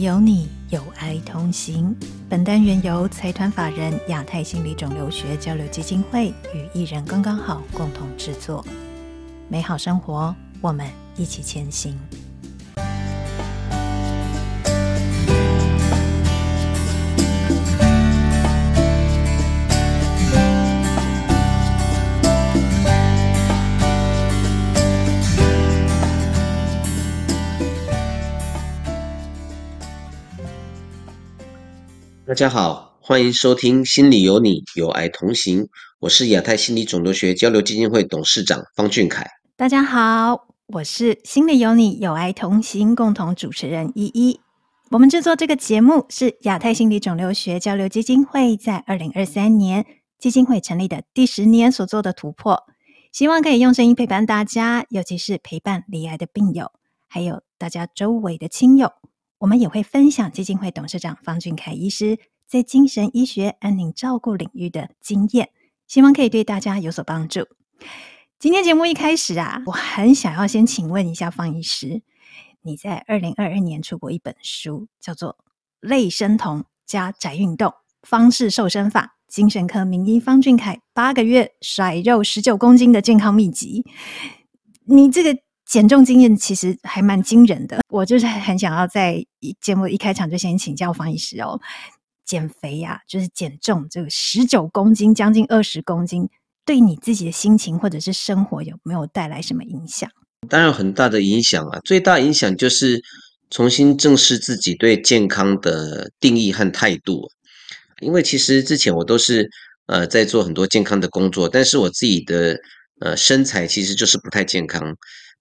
有你，有爱同行。本单元由财团法人亚太心理肿瘤学交流基金会与艺人刚刚好共同制作。美好生活，我们一起前行。大家好，欢迎收听《心里有你，有爱同行》。我是亚太心理肿瘤学交流基金会董事长方俊凯。大家好，我是《心里有你，有爱同行》共同主持人依依。我们制作这个节目是亚太心理肿瘤学交流基金会在二零二三年基金会成立的第十年所做的突破，希望可以用声音陪伴大家，尤其是陪伴罹癌的病友，还有大家周围的亲友。我们也会分享基金会董事长方俊凯医师在精神医学安宁照顾领域的经验，希望可以对大家有所帮助。今天节目一开始啊，我很想要先请问一下方医师，你在二零二二年出过一本书，叫做《类生酮加宅运动方式瘦身法》，精神科名医方俊凯八个月甩肉十九公斤的健康秘籍。你这个。减重经验其实还蛮惊人的，我就是很想要在节目一开场就先请教方医师哦。减肥呀、就是减重这个十九公斤，将近二十公斤，对你自己的心情或者是生活有没有带来什么影响？当然有很大的影响啊，最大影响就是重新正视自己对健康的定义和态度。因为其实之前我都是呃在做很多健康的工作，但是我自己的呃身材其实就是不太健康。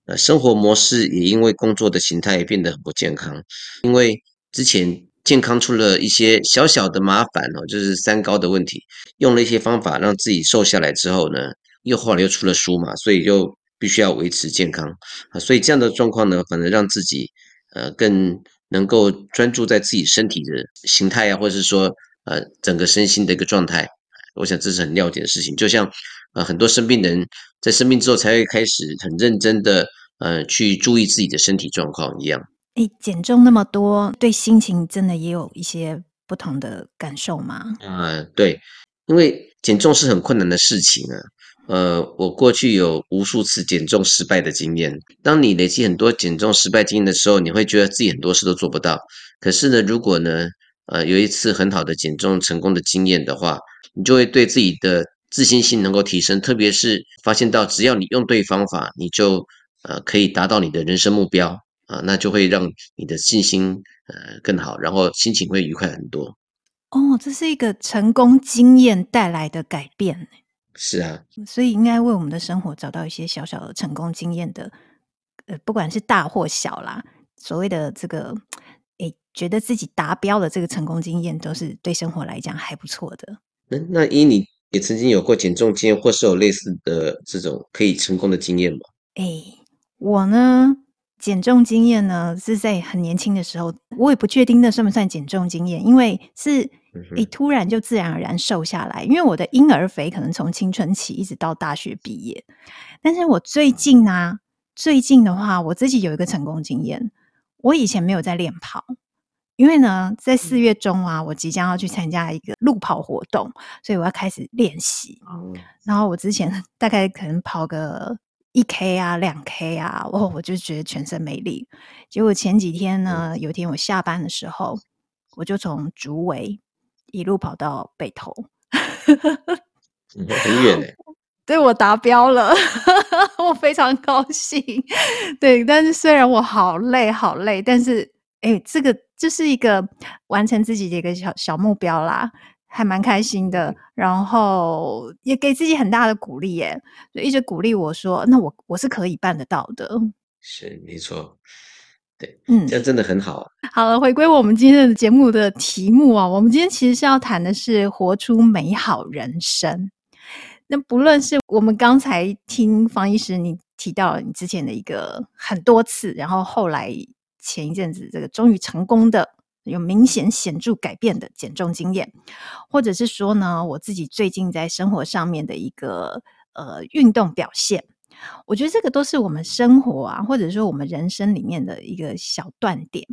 呃，生活模式也因为工作的形态变得很不健康，因为之前健康出了一些小小的麻烦哦，就是三高的问题，用了一些方法让自己瘦下来之后呢，又后来又出了书嘛，所以就必须要维持健康。啊，所以这样的状况呢，反而让自己呃更能够专注在自己身体的形态啊，或者是说呃整个身心的一个状态，我想这是很了解的事情，就像。呃，很多生病的人在生病之后才会开始很认真的呃去注意自己的身体状况一样。诶，减重那么多，对心情真的也有一些不同的感受吗？嗯、呃，对，因为减重是很困难的事情啊。呃，我过去有无数次减重失败的经验。当你累积很多减重失败经验的时候，你会觉得自己很多事都做不到。可是呢，如果呢，呃，有一次很好的减重成功的经验的话，你就会对自己的。自信心能够提升，特别是发现到只要你用对方法，你就呃可以达到你的人生目标啊，那就会让你的信心呃更好，然后心情会愉快很多。哦，这是一个成功经验带来的改变。是啊，所以应该为我们的生活找到一些小小的成功经验的，呃，不管是大或小啦，所谓的这个，诶，觉得自己达标的这个成功经验，都是对生活来讲还不错的。那那依你。也曾经有过减重经验，或是有类似的这种可以成功的经验吗？哎，我呢，减重经验呢是在很年轻的时候，我也不确定那算不算减重经验，因为是诶突然就自然而然瘦下来，因为我的婴儿肥可能从青春期一直到大学毕业，但是我最近呢、啊，最近的话，我自己有一个成功经验，我以前没有在练跑。因为呢，在四月中啊，我即将要去参加一个路跑活动，所以我要开始练习。然后我之前 大概可能跑个一 K 啊、两 K 啊，哦，我就觉得全身没力。结果前几天呢，有一天我下班的时候，我就从竹围一路跑到北投，很远嘞。对，我达标了，我非常高兴。对，但是虽然我好累好累，但是哎，这个。这是一个完成自己的一个小小目标啦，还蛮开心的。然后也给自己很大的鼓励耶，就一直鼓励我说：“那我我是可以办得到的。”是没错，对，嗯，这样真的很好。好了，回归我们今天的节目的题目啊，我们今天其实是要谈的是活出美好人生。那不论是我们刚才听方医师你提到你之前的一个很多次，然后后来。前一阵子，这个终于成功的有明显显著改变的减重经验，或者是说呢，我自己最近在生活上面的一个呃运动表现，我觉得这个都是我们生活啊，或者说我们人生里面的一个小断点。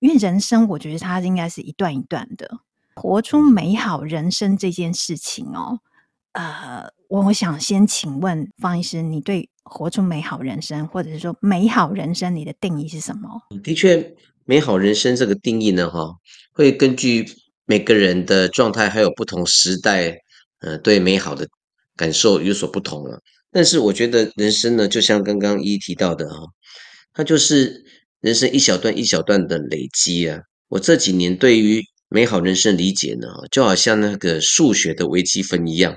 因为人生我觉得它应该是一段一段的，活出美好人生这件事情哦。呃，我我想先请问方医师，你对活出美好人生，或者是说美好人生，你的定义是什么？的确，美好人生这个定义呢，哈，会根据每个人的状态，还有不同时代，呃，对美好的感受有所不同了。但是我觉得人生呢，就像刚刚一提到的哈，它就是人生一小段一小段的累积啊。我这几年对于美好人生理解呢，就好像那个数学的微积分一样。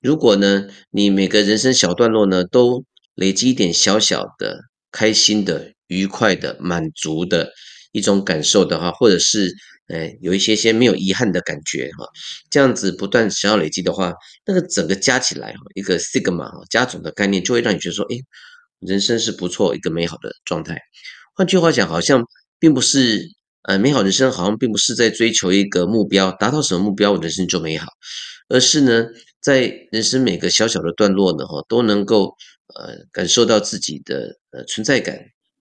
如果呢，你每个人生小段落呢，都累积一点小小的开心的、愉快的、满足的一种感受的话，或者是诶有一些些没有遗憾的感觉哈，这样子不断想要累积的话，那个整个加起来哈，一个 sigma 加总的概念，就会让你觉得说，诶，人生是不错，一个美好的状态。换句话讲，好像并不是。呃，美好人生好像并不是在追求一个目标，达到什么目标，我人生就美好，而是呢，在人生每个小小的段落呢，哈，都能够呃感受到自己的呃存在感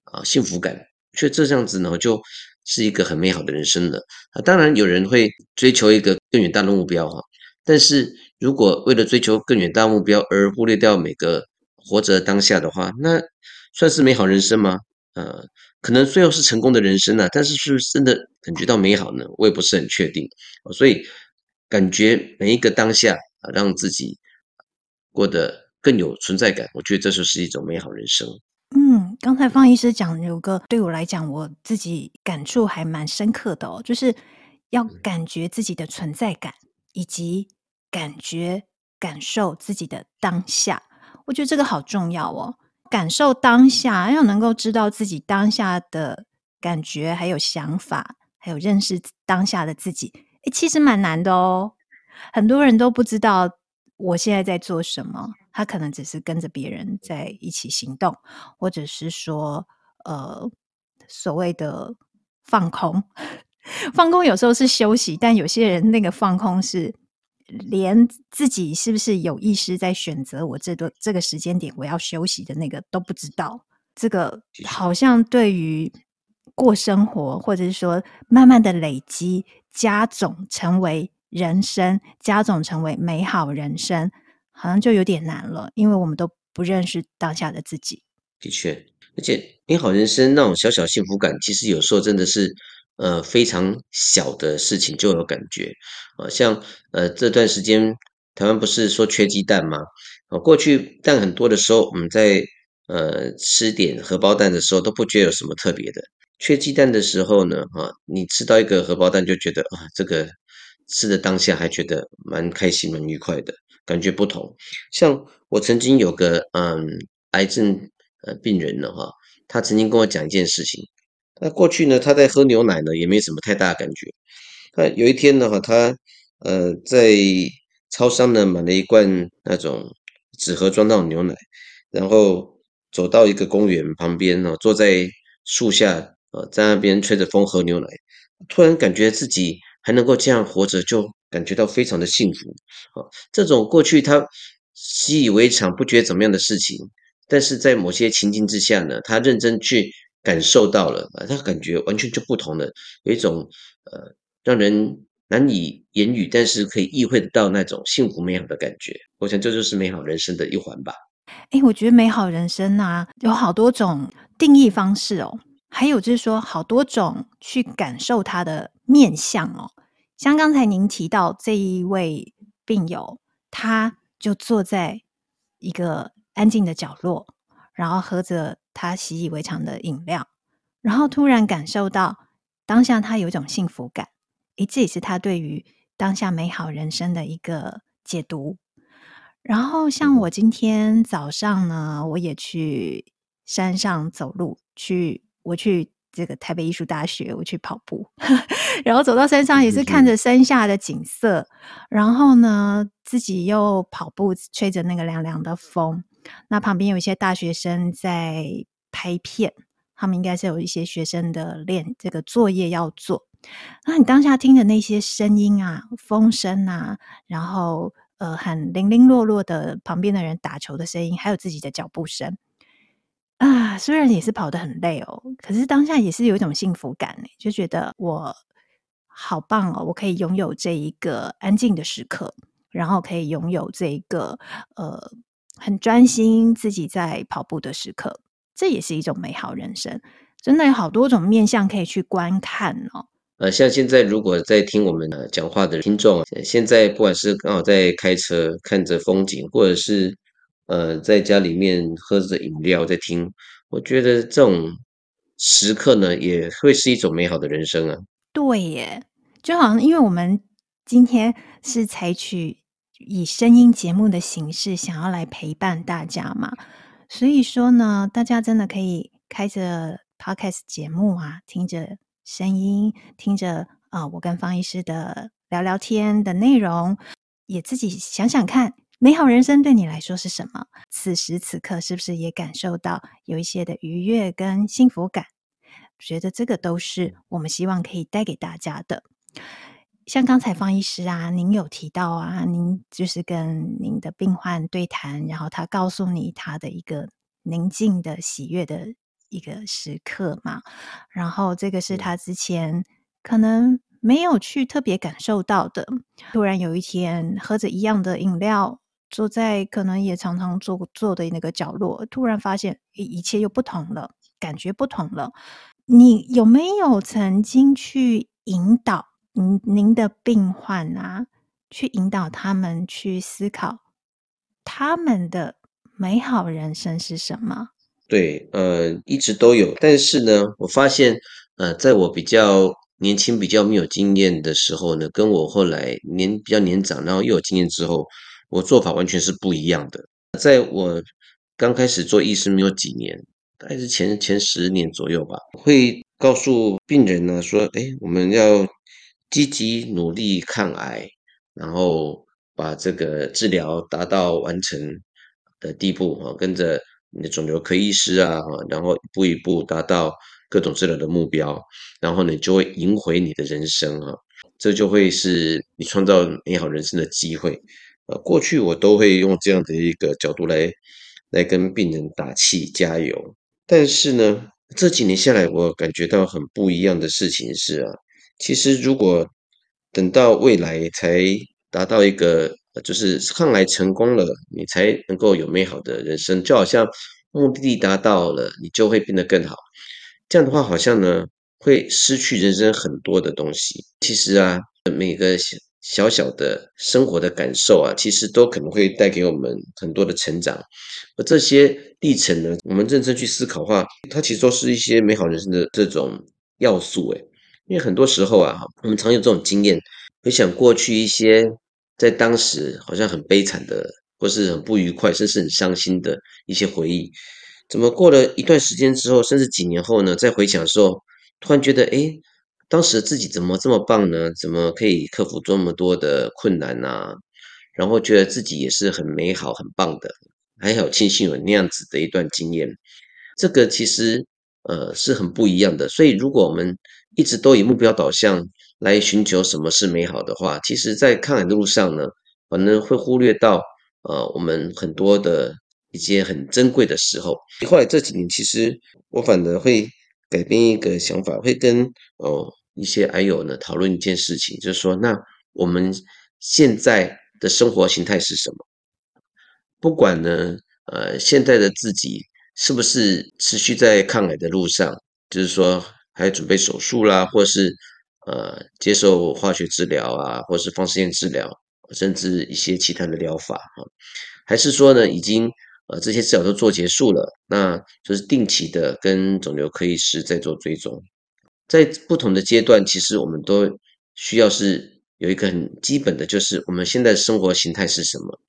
啊，幸福感，却这样子呢，就是一个很美好的人生了啊。当然，有人会追求一个更远大的目标哈，但是如果为了追求更远大目标而忽略掉每个活着当下的话，那算是美好人生吗？呃。可能最后是成功的人生呢，但是是不是真的感觉到美好呢？我也不是很确定。所以感觉每一个当下啊，让自己过得更有存在感，我觉得这就是一种美好人生。嗯，刚才方医师讲有个对我来讲，我自己感触还蛮深刻的哦，就是要感觉自己的存在感，以及感觉感受自己的当下，我觉得这个好重要哦。感受当下，要能够知道自己当下的感觉，还有想法，还有认识当下的自己，诶，其实蛮难的哦。很多人都不知道我现在在做什么，他可能只是跟着别人在一起行动，或者是说，呃，所谓的放空。放空有时候是休息，但有些人那个放空是。连自己是不是有意识在选择我这个这个时间点我要休息的那个都不知道，这个好像对于过生活，或者是说慢慢的累积加总成为人生，加总成为美好人生，好像就有点难了，因为我们都不认识当下的自己。的确，而且美好人生那种小小幸福感，其实有时候真的是。呃，非常小的事情就有感觉，啊，像呃这段时间台湾不是说缺鸡蛋吗？啊，过去蛋很多的时候，我们在呃吃点荷包蛋的时候都不觉得有什么特别的。缺鸡蛋的时候呢，哈，你吃到一个荷包蛋就觉得啊，这个吃的当下还觉得蛮开心、蛮愉快的，感觉不同。像我曾经有个嗯癌症呃病人呢，哈，他曾经跟我讲一件事情。那过去呢，他在喝牛奶呢，也没什么太大的感觉。那有一天的话，他呃在超商呢买了一罐那种纸盒装那种牛奶，然后走到一个公园旁边呢，坐在树下呃在那边吹着风喝牛奶，突然感觉自己还能够这样活着，就感觉到非常的幸福啊。这种过去他习以为常、不觉得怎么样的事情，但是在某些情境之下呢，他认真去。感受到了啊，他感觉完全就不同了，有一种呃让人难以言语，但是可以意会得到那种幸福美好的感觉。我想这就是美好人生的一环吧。诶，我觉得美好人生啊，有好多种定义方式哦，还有就是说好多种去感受它的面向哦。像刚才您提到这一位病友，他就坐在一个安静的角落，然后喝着。他习以为常的饮料，然后突然感受到当下他有一种幸福感，诶，这也是他对于当下美好人生的一个解读。然后像我今天早上呢，我也去山上走路，去我去这个台北艺术大学，我去跑步，然后走到山上也是看着山下的景色，然后呢自己又跑步，吹着那个凉凉的风。那旁边有一些大学生在拍片，他们应该是有一些学生的练这个作业要做。那你当下听的那些声音啊，风声啊，然后呃很零零落落的旁边的人打球的声音，还有自己的脚步声，啊，虽然也是跑得很累哦，可是当下也是有一种幸福感呢，就觉得我好棒哦，我可以拥有这一个安静的时刻，然后可以拥有这一个呃很专心自己在跑步的时刻，这也是一种美好人生。真的有好多种面向可以去观看哦。呃，像现在如果在听我们讲话的听众，现在不管是刚好在开车看着风景，或者是呃在家里面喝着饮料在听，我觉得这种时刻呢，也会是一种美好的人生啊。对耶，就好像因为我们今天是采取以声音节目的形式，想要来陪伴大家嘛，所以说呢，大家真的可以开着 Podcast 节目啊，听着。声音听着啊、我跟方医师的聊聊天的内容，也自己想想看，美好人生对你来说是什么？此时此刻是不是也感受到有一些的愉悦跟幸福感？觉得这个都是我们希望可以带给大家的。像刚才方医师啊，您有提到啊，您就是跟您的病患对谈，然后他告诉你他的一个宁静的喜悦的。一个时刻嘛，然后这个是他之前可能没有去特别感受到的。突然有一天，喝着一样的饮料，坐在可能也常常坐坐的那个角落，突然发现一一切又不同了，感觉不同了。你有没有曾经去引导您您的病患啊，去引导他们去思考他们的美好人生是什么？对，呃，一直都有，但是呢，我发现，呃，在我比较年轻、比较没有经验的时候呢，跟我后来年比较年长，然后又有经验之后，我做法完全是不一样的。在我刚开始做医师没有几年，大概是前前十年左右吧，会告诉病人呢说，哎，我们要积极努力抗癌，然后把这个治疗达到完成的地步啊，跟着。你的肿瘤科医师啊，然后一步一步达到各种治疗的目标，然后你就会赢回你的人生啊，这就会是你创造美好人生的机会。呃，过去我都会用这样的一个角度来来跟病人打气加油，但是呢，这几年下来，我感觉到很不一样的事情是啊，其实如果等到未来才达到一个。就是抗癌成功了，你才能够有美好的人生。就好像目的地达到了，你就会变得更好。这样的话，好像呢会失去人生很多的东西。其实啊，每个小小的生活的感受啊，其实都可能会带给我们很多的成长。而这些历程呢，我们认真去思考的话，它其实都是一些美好人生的这种要素。诶，因为很多时候啊，我们常有这种经验，回想过去一些。在当时好像很悲惨的，或是很不愉快，甚至很伤心的一些回忆，怎么过了一段时间之后，甚至几年后呢？再回想的时候，突然觉得，哎，当时自己怎么这么棒呢？怎么可以克服这么多的困难呢？然后觉得自己也是很美好、很棒的，还好庆幸有那样子的一段经验。这个其实呃是很不一样的。所以如果我们一直都以目标导向，来寻求什么是美好的话，其实，在抗癌的路上呢，可能会忽略到呃，我们很多的一些很珍贵的时候。后来这几年，其实我反而会改变一个想法，会跟哦一些癌友呢讨论一件事情，就是说，那我们现在的生活形态是什么？不管呢，呃，现在的自己是不是持续在抗癌的路上，就是说还准备手术啦，或是。呃，接受化学治疗啊，或是放射线治疗，甚至一些其他的疗法啊，还是说呢，已经呃这些治疗都做结束了，那就是定期的跟肿瘤科医师在做追踪。在不同的阶段，其实我们都需要是有一个很基本的，就是我们现在生活形态是什么？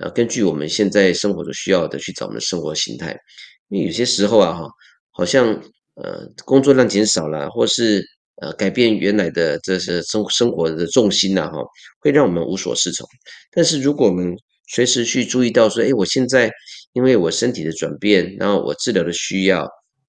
呃，根据我们现在生活所需要的去找我们的生活形态。因为有些时候啊，哈，好像呃工作量减少了，或是呃，改变原来的这些生生活的重心呐，哈，会让我们无所适从。但是，如果我们随时去注意到说，哎，我现在因为我身体的转变，然后我治疗的需要，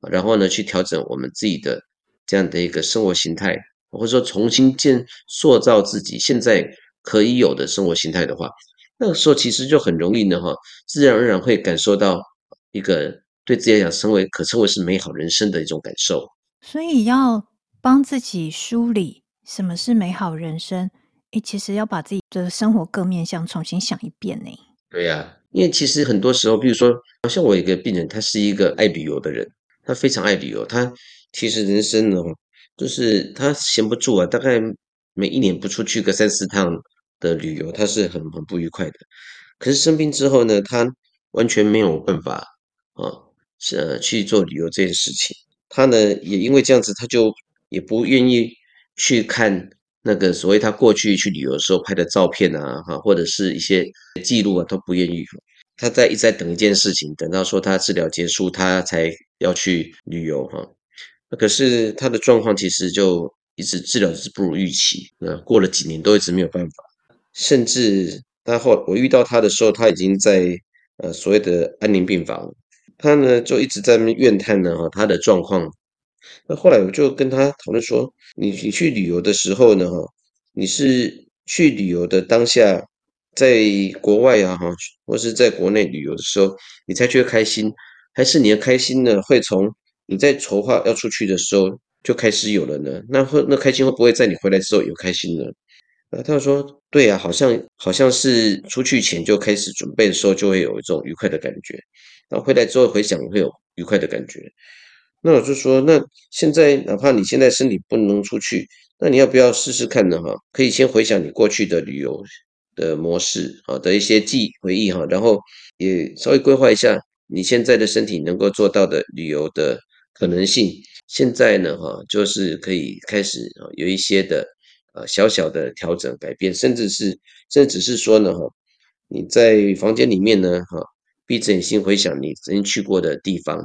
然后呢，去调整我们自己的这样的一个生活形态，或者说重新建塑造自己现在可以有的生活形态的话，那个时候其实就很容易呢，哈，自然而然会感受到一个对自己来讲称为可称为是美好人生的一种感受。所以要帮自己梳理什么是美好人生，诶，其实要把自己的生活各面向重新想一遍呢。对呀、啊，因为其实很多时候，比如说，像我一个病人，他是一个爱旅游的人，他非常爱旅游，他其实人生呢，就是他闲不住啊，大概每一年不出去个三四趟的旅游，他是很很不愉快的。可是生病之后呢，他完全没有办法啊，是呃去做旅游这件事情。他呢也因为这样子，他就也不愿意去看那个所谓他过去去旅游的时候拍的照片啊，哈，或者是一些记录啊，都不愿意。他在一直在等一件事情，等到说他治疗结束，他才要去旅游哈。可是他的状况其实就一直治疗是不如预期，那过了几年都一直没有办法，甚至。他后我遇到他的时候，他已经在呃所谓的安宁病房，他呢就一直在那怨叹呢哈他的状况。那后来我就跟他讨论说，你你去旅游的时候呢哈，你是去旅游的当下，在国外啊哈，或是在国内旅游的时候，你才觉得开心，还是你的开心呢会从你在筹划要出去的时候就开始有了呢？那会那开心会不会在你回来之后有开心呢？呃，他说：“对呀，好像好像是出去前就开始准备的时候，就会有一种愉快的感觉，然后回来之后回想会有愉快的感觉。那我就说，那现在哪怕你现在身体不能出去，那你要不要试试看呢？哈，可以先回想你过去的旅游的模式啊的一些记忆回忆哈，然后也稍微规划一下你现在的身体能够做到的旅游的可能性。现在呢，哈，就是可以开始啊，有一些的。”呃，小小的调整、改变，甚至是，甚至只是说呢，哈，你在房间里面呢，哈，闭着眼睛回想你曾经去过的地方，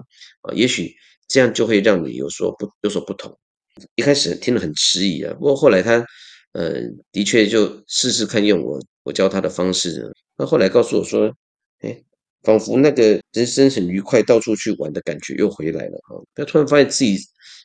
啊，也许这样就会让你有所不有所不同。一开始听得很迟疑啊，不过后来他，呃，的确就试试看用我我教他的方式，那后来告诉我说，哎，仿佛那个人生很愉快，到处去玩的感觉又回来了，哈，他突然发现自己。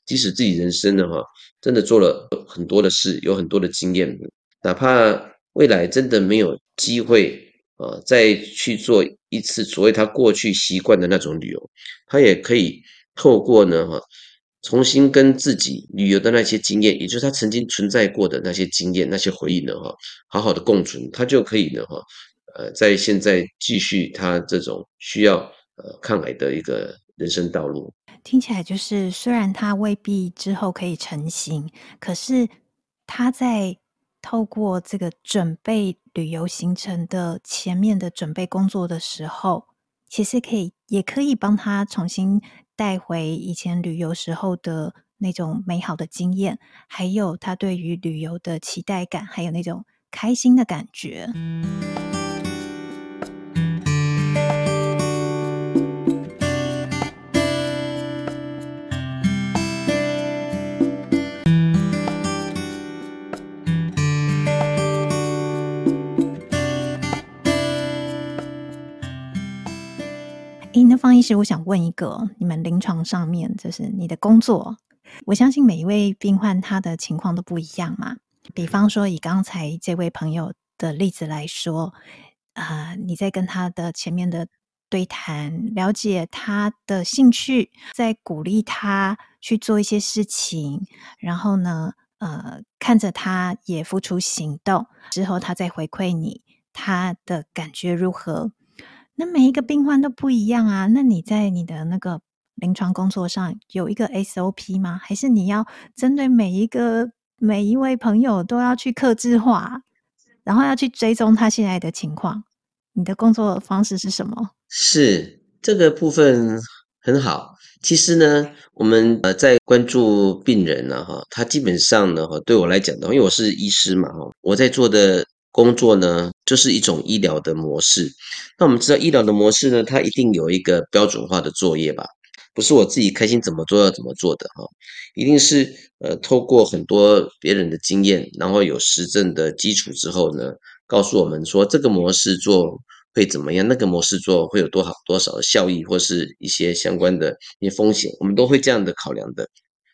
即使自己人生的，哈，真的做了很多的事，有很多的经验，哪怕未来真的没有机会啊，再去做一次所谓他过去习惯的那种旅游，他也可以透过呢，哈，重新跟自己旅游的那些经验，也就是他曾经存在过的那些经验、那些回忆呢，哈，好好的共存，他就可以呢，哈，呃，在现在继续他这种需要呃抗癌的一个人生道路。听起来就是，虽然他未必之后可以成型，可是他在透过这个准备旅游行程的前面的准备工作的时候，其实可以也可以帮他重新带回以前旅游时候的那种美好的经验，还有他对于旅游的期待感，还有那种开心的感觉。医师，我想问一个，你们临床上面就是你的工作，我相信每一位病患他的情况都不一样嘛。比方说，以刚才这位朋友的例子来说，啊、呃，你在跟他的前面的对谈，了解他的兴趣，在鼓励他去做一些事情，然后呢，呃，看着他也付出行动之后，他再回馈你，他的感觉如何？那每一个病患都不一样啊。那你在你的那个临床工作上有一个 SOP 吗？还是你要针对每一个每一位朋友都要去克制化，然后要去追踪他现在的情况？你的工作方式是什么？是这个部分很好。其实呢，我们呃在关注病人呢，哈，他基本上呢，哈，对我来讲的话，因为我是医师嘛，哈，我在做的。工作呢，就是一种医疗的模式。那我们知道，医疗的模式呢，它一定有一个标准化的作业吧？不是我自己开心怎么做要怎么做的哈，一定是呃，透过很多别人的经验，然后有实证的基础之后呢，告诉我们说这个模式做会怎么样，那个模式做会有多少多少的效益，或是一些相关的一些风险，我们都会这样的考量的。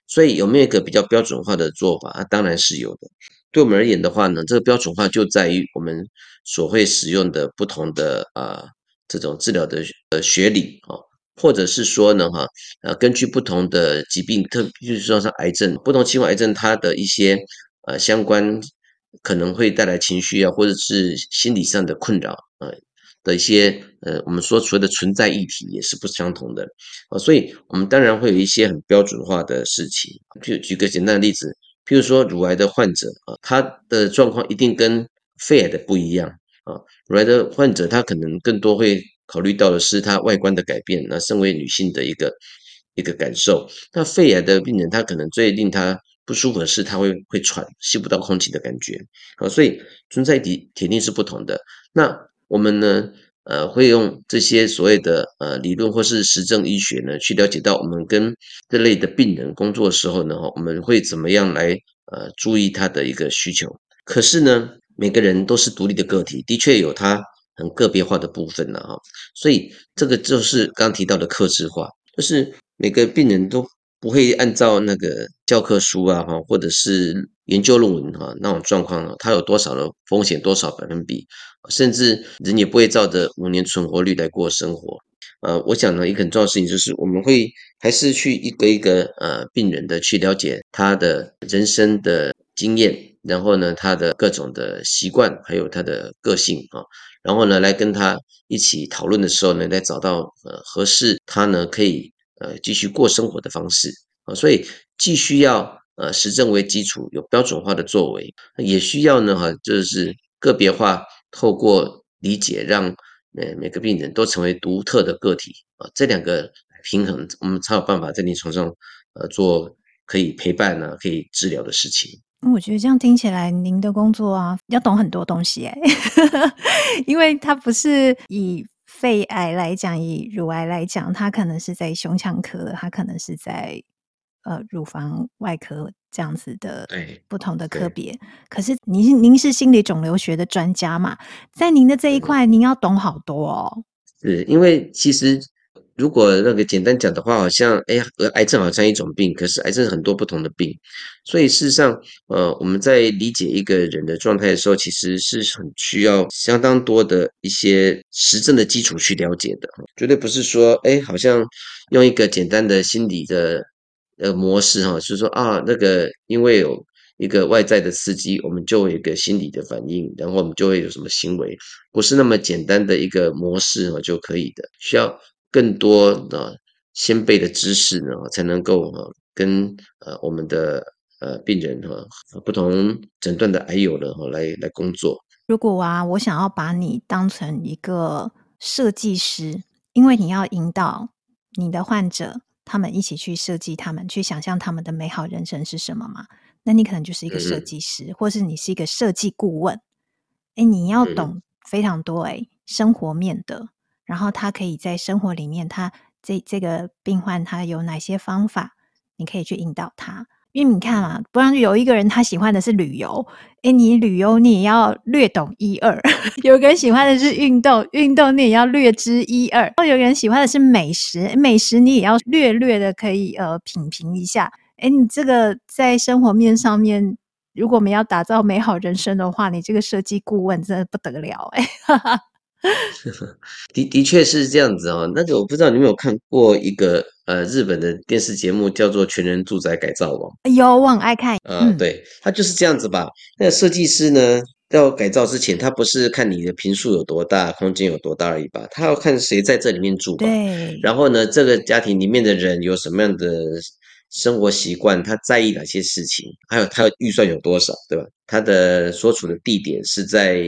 所以有没有一个比较标准化的做法？当然是有的。对我们而言的话呢，这个标准化就在于我们所会使用的不同的啊、这种治疗的呃学理啊，或者是说呢哈，呃，根据不同的疾病，特比如说像癌症，不同情况癌症它的一些呃相关可能会带来情绪啊，或者是心理上的困扰啊的一些呃，我们说所谓的存在议题也是不相同的。啊，所以我们当然会有一些很标准化的事情，就举个简单的例子，譬如说乳癌的患者啊，他的状况一定跟肺癌的不一样啊，乳癌的患者他可能更多会。考虑到的是他外观的改变，那身为女性的一个一个感受。那肺癌的病人，他可能最令他不舒服的是，他会会喘，吸不到空气的感觉。啊，所以存在体铁定是不同的。那我们呢，呃，会用这些所谓的呃理论或是实证医学呢，去了解到我们跟这类的病人工作的时候呢，我们会怎么样来呃注意他的一个需求。可是呢，每个人都是独立的个体，的确有他。很个别化的部分了哈，所以这个就是刚提到的克制化，就是每个病人都不会按照那个教科书啊哈，或者是研究论文哈那种状况，它有多少的风险，多少百分比，甚至人也不会照着五年存活率来过生活。呃，我想呢，一个很重要的事情就是我们会还是去一个一个呃病人的去了解他的人生的经验，然后呢，他的各种的习惯，还有他的个性啊。然后呢，来跟他一起讨论的时候呢，来找到呃合适他呢可以呃继续过生活的方式。啊，所以既需要呃实证为基础，有标准化的作为，也需要呢哈就是个别化，透过理解让呃每个病人都成为独特的个体。啊，这两个平衡，我们才有办法在临床上呃做可以陪伴呢，可以治疗的事情。我觉得这样听起来，您的工作啊，要懂很多东西哎，因为它不是以肺癌来讲，以乳癌来讲，它可能是在胸腔科，它可能是在呃乳房外科这样子的不同的科别。可是您您是心理肿瘤学的专家嘛，在您的这一块，您要懂好多哦。是因为其实。如果那个简单讲的话，好像哎呀，癌症好像一种病，可是癌症很多不同的病，所以事实上，呃，我们在理解一个人的状态的时候，其实是很需要相当多的一些实证的基础去了解的，绝对不是说哎，好像用一个简单的心理的呃模式哈，就是说啊，那个因为有一个外在的刺激，我们就会有一个心理的反应，然后我们就会有什么行为，不是那么简单的一个模式就可以的，需要。更多的先辈的知识呢，才能够跟呃我们的呃病人哈不同诊断的癌友呢哈来来工作。如果啊，我想要把你当成一个设计师，因为你要引导你的患者，他们一起去设计他们，去想象他们的美好人生是什么嘛？那你可能就是一个设计师，嗯、或是你是一个设计顾问。哎，你要懂非常多哎、嗯，生活面的。然后他可以在生活里面，他这这个病患他有哪些方法，你可以去引导他。因为你看啊，不然有一个人他喜欢的是旅游，诶，你旅游你也要略懂一二；有个人喜欢的是运动，运动你也要略知一二；哦，有人喜欢的是美食，美食你也要略略的可以呃品评一下。诶，你这个在生活面上面，如果我们要打造美好人生的话，你这个设计顾问真的不得了诶，哈哈。的的确是这样子哦，那个我不知道你有没有看过一个呃日本的电视节目，叫做《全人住宅改造王》。有，我很爱看。啊、呃，对，他就是这样子吧。那个设计师呢，要改造之前，他不是看你的坪数有多大，空间有多大而已吧？他要看谁在这里面住吧。对。然后呢，这个家庭里面的人有什么样的生活习惯？他在意哪些事情？还有他的预算有多少，对吧？他的所处的地点是在。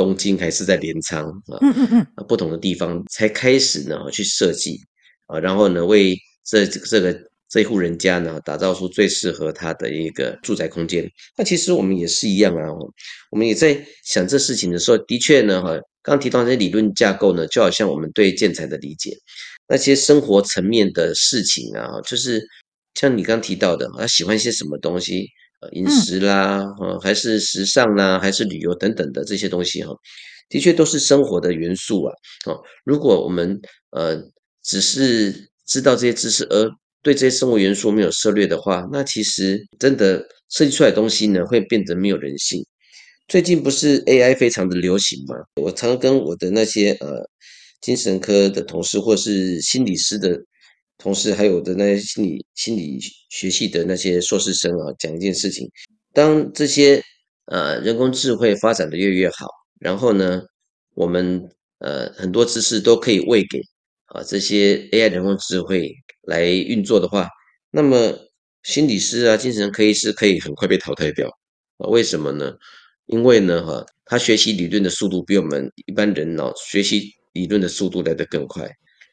东京还是在镰仓啊？嗯嗯嗯，不同的地方才开始呢去设计啊，然后呢为这这个这一户人家呢打造出最适合他的一个住宅空间。那其实我们也是一样啊，我们也在想这事情的时候，的确呢哈，刚提到这些理论架构呢，就好像我们对建材的理解，那些生活层面的事情啊，就是像你刚提到的，他喜欢些什么东西。饮食啦，还是时尚啦，还是旅游等等的这些东西哈，的确都是生活的元素啊。哦如果我们呃只是知道这些知识，而对这些生活元素没有涉猎的话，那其实真的设计出来的东西呢，会变得没有人性。最近不是 AI 非常的流行吗？我常跟我的那些呃精神科的同事，或是心理师的同事，还有的那些心理心理学系的那些硕士生啊，讲一件事情：当这些呃人工智慧发展的越来越好，然后呢，我们呃很多知识都可以喂给啊这些 AI 人工智慧来运作的话，那么心理师啊、精神科医师可以很快被淘汰掉啊？为什么呢？因为呢，哈，他学习理论的速度比我们一般人脑学习理论的速度来得更快。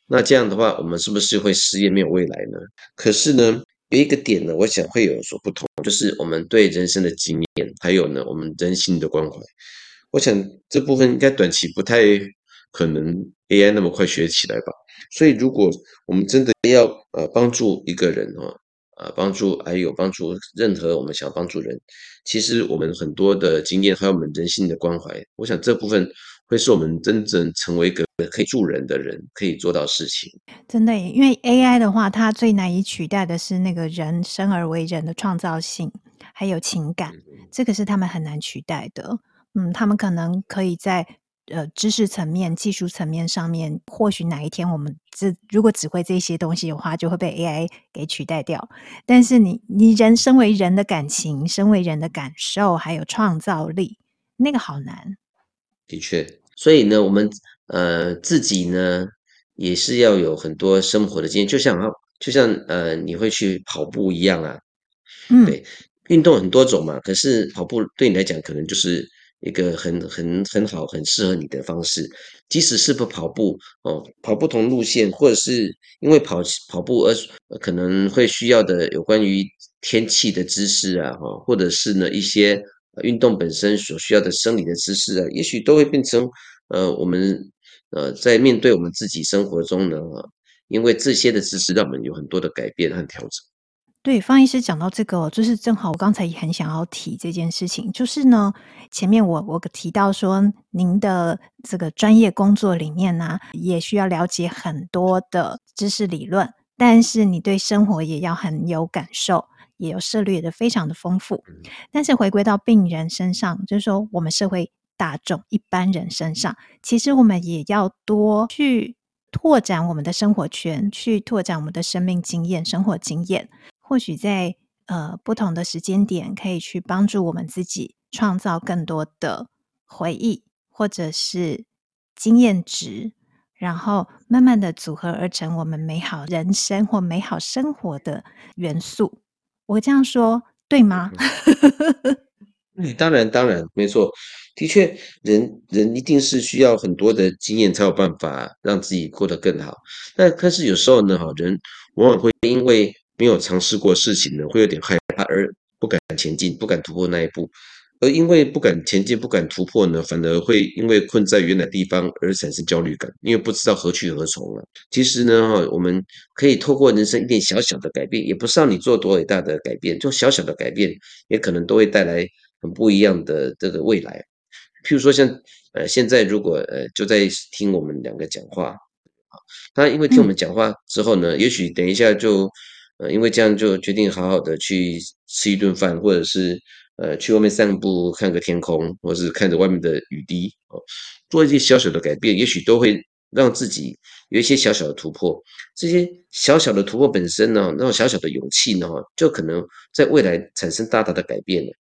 那这样的话，我们是不是会失业没有未来呢？可是呢，有一个点呢，我想会有所不同，就是我们对人生的经验，还有呢，我们人性的关怀。我想这部分应该短期不太可能 AI 那么快学起来吧。所以，如果我们真的要呃帮助一个人哦。啊，帮助还有帮助任何我们想要帮助人，其实我们很多的经验还有我们人性的关怀，我想这部分会是我们真正成为一个可以助人的人可以做到事情。真的，因为 AI 的话，它最难以取代的是那个人生而为人的创造性还有情感，这个是他们很难取代的。嗯，他们可能可以在。呃，知识层面、技术层面上面，或许哪一天我们只如果只会这些东西的话，就会被 AI 给取代掉。但是你，你人身为人的感情、身为人的感受，还有创造力，那个好难。的确，所以呢，我们呃自己呢也是要有很多生活的经验，就像就像呃你会去跑步一样啊。嗯，对，运动很多种嘛，可是跑步对你来讲，可能就是。一个很很很好、很适合你的方式，即使是不跑步哦，跑不同路线，或者是因为跑跑步而可能会需要的有关于天气的知识啊，哈，或者是呢一些运动本身所需要的生理的知识啊，也许都会变成呃我们呃在面对我们自己生活中呢，因为这些的知识让我们有很多的改变和调整。对，方医师讲到这个，就是正好我刚才也很想要提这件事情，就是呢，前面我我提到说，您的这个专业工作里面呢，也需要了解很多的知识理论，但是你对生活也要很有感受，也有涉猎的非常的丰富。但是回归到病人身上，就是说我们社会大众一般人身上，其实我们也要多去拓展我们的生活圈，去拓展我们的生命经验、生活经验。或许在呃不同的时间点，可以去帮助我们自己创造更多的回忆，或者是经验值，然后慢慢的组合而成我们美好人生或美好生活的元素。我这样说对吗？嗯，当然当然没错，的确，人人一定是需要很多的经验才有办法让自己过得更好。但可是有时候呢，哈，人往往会因为没有尝试过事情呢，会有点害怕，而不敢前进，不敢突破那一步。而因为不敢前进、不敢突破呢，反而会因为困在原来地方而产生焦虑感，因为不知道何去何从了。其实呢，哈，我们可以透过人生一点小小的改变，也不是让你做多伟大的改变，就小小的改变，也可能都会带来很不一样的这个未来。譬如说像，像呃，现在如果呃就在听我们两个讲话，啊，他因为听我们讲话之后呢，嗯、也许等一下就。呃，因为这样就决定好好的去吃一顿饭，或者是呃去外面散步，看个天空，或是看着外面的雨滴哦，做一些小小的改变，也许都会让自己有一些小小的突破。这些小小的突破本身呢，那种小小的勇气呢，就可能在未来产生大大的改变了。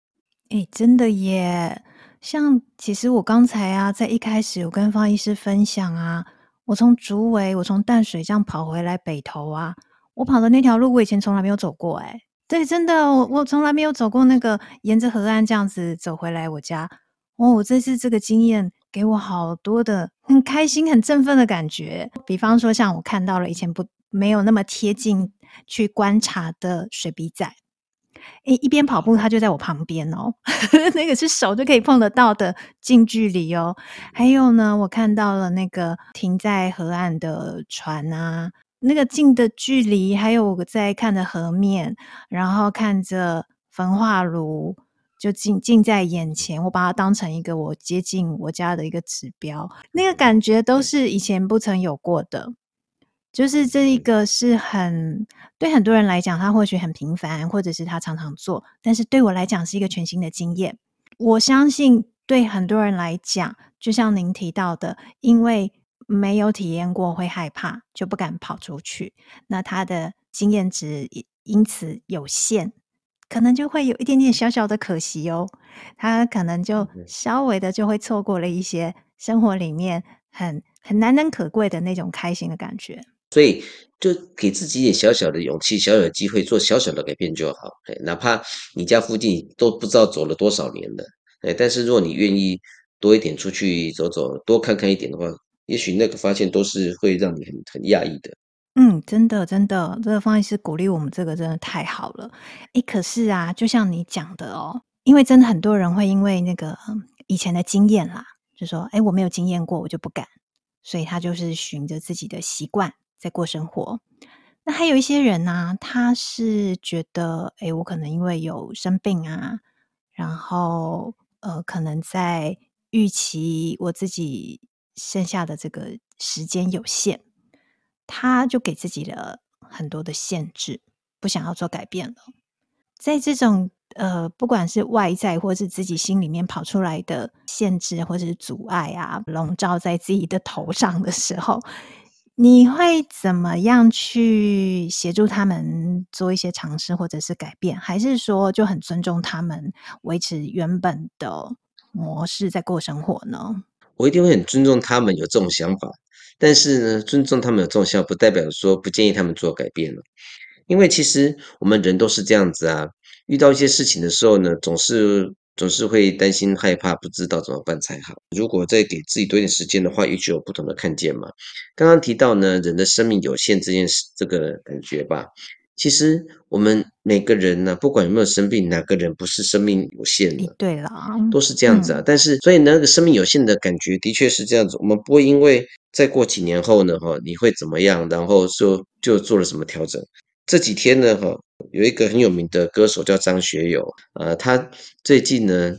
哎，真的耶！像其实我刚才啊，在一开始我跟方医师分享啊，我从竹围，我从淡水这样跑回来北投啊。我跑的那条路，我以前从来没有走过，欸，对，真的，我我从来没有走过那个沿着河岸这样子走回来我家。哦，我这次这个经验给我好多的很开心、很振奋的感觉。比方说，像我看到了以前不没有那么贴近去观察的水笔仔，诶一边跑步，它就在我旁边哦，那个是手就可以碰得到的近距离哦。还有呢，我看到了那个停在河岸的船啊。那个近的距离，还有我在看着河面，然后看着焚化炉，就近近在眼前。我把它当成一个我接近我家的一个指标，那个感觉都是以前不曾有过的。就是这一个是很对很多人来讲，他或许很平凡，或者是他常常做，但是对我来讲是一个全新的经验。我相信对很多人来讲，就像您提到的，因为没有体验过会害怕，就不敢跑出去。那他的经验值因此有限，可能就会有一点点小小的可惜哦。他可能就稍微的就会错过了一些生活里面很很难能可贵的那种开心的感觉。所以就给自己一点小小的勇气，小小的机会，做小小的改变就好。哪怕你家附近都不知道走了多少年了，但是如果你愿意多一点出去走走，多看看一点的话。也许那个发现都是会让你很很讶异的。嗯，真的真的，这个方医师鼓励我们，这个真的太好了。诶，可是啊，就像你讲的哦，因为真的很多人会因为那个以前的经验啦，就说，诶，我没有经验过，我就不敢，所以他就是循着自己的习惯在过生活。那还有一些人呢、啊，他是觉得，诶，我可能因为有生病啊，然后呃，可能在预期我自己。剩下的这个时间有限，他就给自己了很多的限制，不想要做改变了。在这种呃，不管是外在或是自己心里面跑出来的限制或者是阻碍啊，笼罩在自己的头上的时候，你会怎么样去协助他们做一些尝试或者是改变？还是说就很尊重他们维持原本的模式在过生活呢？我一定会很尊重他们有这种想法，但是呢，尊重他们有这种想法，不代表说不建议他们做改变了。因为其实我们人都是这样子啊，遇到一些事情的时候呢，总是总是会担心、害怕，不知道怎么办才好。如果再给自己多一点时间的话，也许有不同的看见嘛。刚刚提到呢，人的生命有限这件事，这个感觉吧。其实我们每个人呢，不管有没有生病，哪个人不是生命有限的？对了，都是这样子啊。嗯、但是，所以那个生命有限的感觉，的确是这样子。我们不会因为再过几年后呢，哈，你会怎么样，然后就就做了什么调整。这几天呢，哈，有一个很有名的歌手叫张学友，呃，他最近呢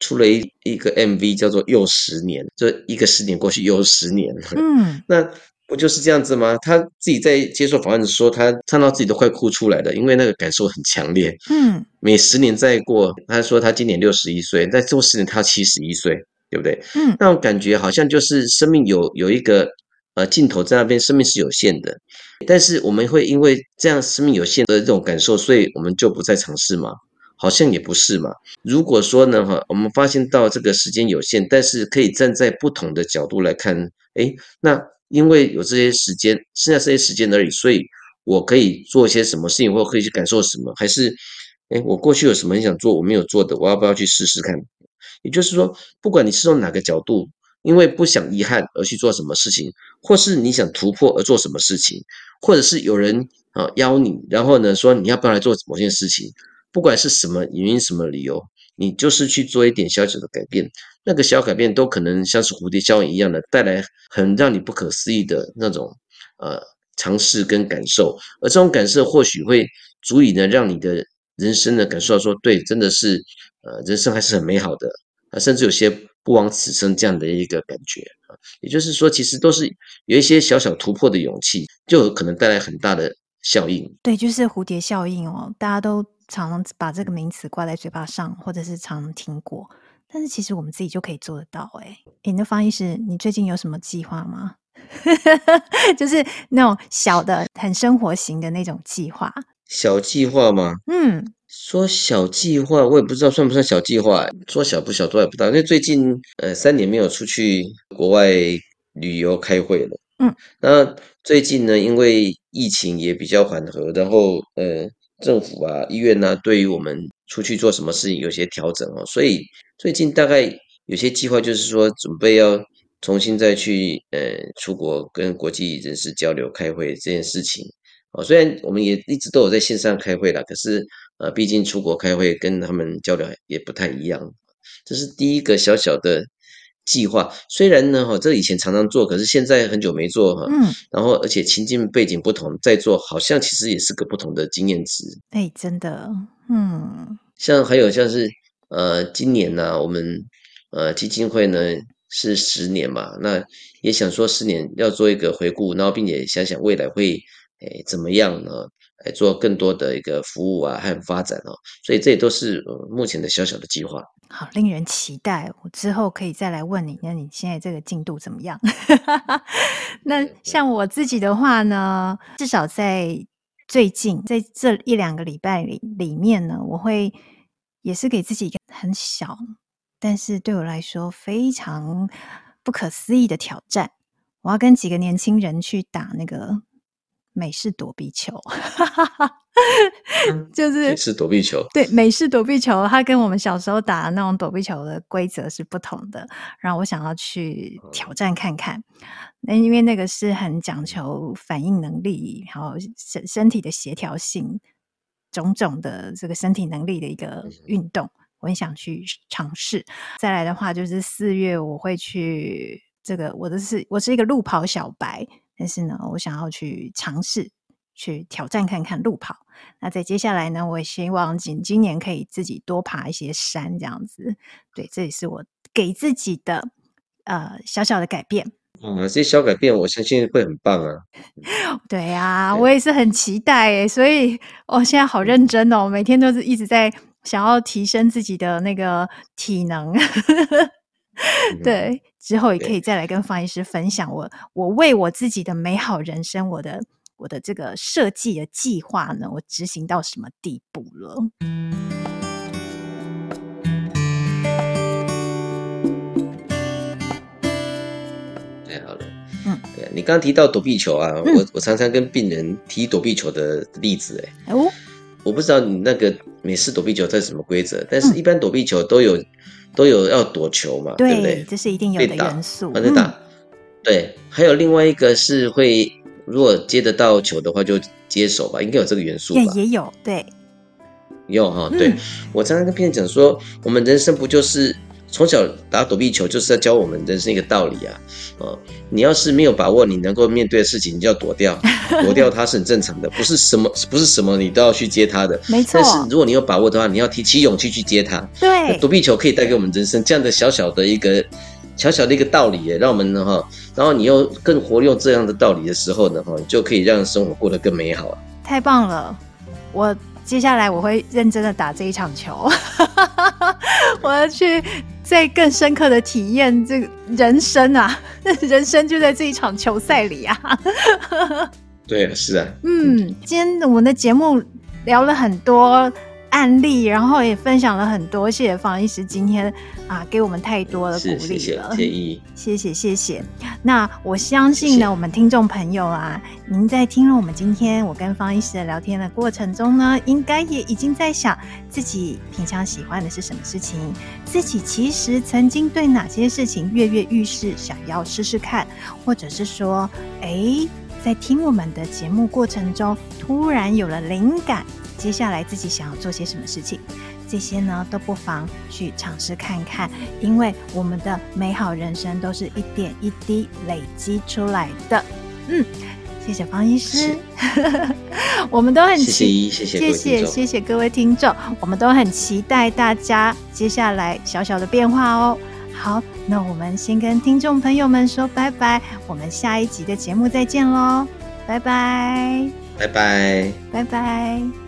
出了一一个 MV，叫做《又十年》，这一个十年过去又十年。嗯，那。不就是这样子吗？他自己在接受访问的时候，他唱到自己都快哭出来了，因为那个感受很强烈。嗯，每十年再过，他说他今年六十一岁，再过十年他七十一岁，对不对？嗯，那种感觉好像就是生命有有一个呃尽头在那边，生命是有限的。但是我们会因为这样生命有限的这种感受，所以我们就不再尝试吗？好像也不是嘛。如果说呢，哈，我们发现到这个时间有限，但是可以站在不同的角度来看，诶，那。因为有这些时间，剩下这些时间而已，所以我可以做一些什么事情，或可以去感受什么，还是，哎，我过去有什么很想做我没有做的，我要不要去试试看？也就是说，不管你是从哪个角度，因为不想遗憾而去做什么事情，或是你想突破而做什么事情，或者是有人啊邀你，然后呢说你要不要来做某件事情，不管是什么原因、什么理由。你就是去做一点小小的改变，那个小改变都可能像是蝴蝶效应一样的，带来很让你不可思议的那种呃尝试跟感受，而这种感受或许会足以呢让你的人生呢感受到说，对，真的是呃人生还是很美好的啊，甚至有些不枉此生这样的一个感觉啊，也就是说，其实都是有一些小小突破的勇气，就有可能带来很大的效应。对，就是蝴蝶效应哦，大家都。常把这个名词挂在嘴巴上，或者是常听过，但是其实我们自己就可以做得到。哎，诶，那方医师，你最近有什么计划吗？就是那种小的、很生活型的那种计划。小计划吗？嗯，说小计划，我也不知道算不算小计划。说小不小，都还不大。因为最近呃三年没有出去国外旅游开会了。嗯，那最近呢，因为疫情也比较缓和，然后呃。政府啊，医院呢、啊，对于我们出去做什么事情有些调整哦，所以最近大概有些计划，就是说准备要重新再去呃出国跟国际人士交流开会这件事情哦。虽然我们也一直都有在线上开会啦，可是呃，毕竟出国开会跟他们交流也不太一样。这是第一个小小的计划，虽然呢哈，这以前常常做，可是现在很久没做哈。嗯。然后，而且情境背景不同，再做好像其实也是个不同的经验值。哎，真的，嗯。像还有像是呃，今年呢、啊，我们呃基金会呢是十年嘛，那也想说十年要做一个回顾，然后并且想想未来会诶怎么样呢？来做更多的一个服务啊和发展哦。所以这也都是目前的小小的计划。好，令人期待。我之后可以再来问你，那你现在这个进度怎么样？那像我自己的话呢，至少在最近在这一两个礼拜里里面呢，我会也是给自己一个很小，但是对我来说非常不可思议的挑战。我要跟几个年轻人去打那个。美式躲避球，就是美式躲避球。对，美式躲避球，它跟我们小时候打的那种躲避球的规则是不同的。然后我想要去挑战看看，那因为那个是很讲求反应能力，然后身身体的协调性，种种的这个身体能力的一个运动，我很想去尝试。再来的话，就是四月我会去这个，我的是我是一个路跑小白。但是呢，我想要去尝试去挑战看看路跑。那在接下来呢，我也希望今今年可以自己多爬一些山，这样子。对，这也是我给自己的呃小小的改变。嗯，这些小改变，我相信会很棒啊。对呀、啊，我也是很期待诶。所以我、哦、现在好认真哦，每天都是一直在想要提升自己的那个体能。对，之后也可以再来跟方医师分享我我为我自己的美好人生，我的我的这个设计的计划呢，我执行到什么地步了？太好了，嗯，对，你刚刚提到躲避球啊，嗯、我我常常跟病人提躲避球的例子，哎，哦，我不知道你那个美式躲避球它是什么规则，但是一般躲避球都有。都有要躲球嘛，对，对不对？这是一定有的元素。反正打，嗯、对，还有另外一个是会，如果接得到球的话就接手吧，应该有这个元素吧？也有，对，有哈。对、嗯、我常常跟病人讲说，我们人生不就是？从小打躲避球就是在教我们人生一个道理啊，哦，你要是没有把握你能够面对的事情，你就要躲掉，躲掉它是很正常的，不是什么不是什么你都要去接它的，没错。但是如果你有把握的话，你要提起勇气去接它。对，躲避球可以带给我们人生这样的小小的一个小小的一个道理，让我们呢哈，然后你又更活用这样的道理的时候呢哈，就可以让生活过得更美好。太棒了，我接下来我会认真的打这一场球，我要去。再更深刻的体验这个人生啊，人生就在这一场球赛里啊！对，是啊。嗯，今天我们的节目聊了很多。案例，然后也分享了很多，谢谢方医师今天啊给我们太多的鼓励了，谢谢谢谢 谢谢。那我相信呢，我们听众朋友啊，您在听了我们今天我跟方医师的聊天的过程中呢，应该也已经在想自己平常喜欢的是什么事情，自己其实曾经对哪些事情跃跃欲试，想要试试看，或者是说，哎，在听我们的节目过程中突然有了灵感。接下来自己想要做些什么事情，这些呢都不妨去尝试看看，因为我们的美好人生都是一点一滴累积出来的。嗯，谢谢方医师，我们都很期谢谢谢谢谢谢各位听众，我们都很期待大家接下来小小的变化哦。好，那我们先跟听众朋友们说拜拜，我们下一集的节目再见喽，拜拜，拜拜，拜拜。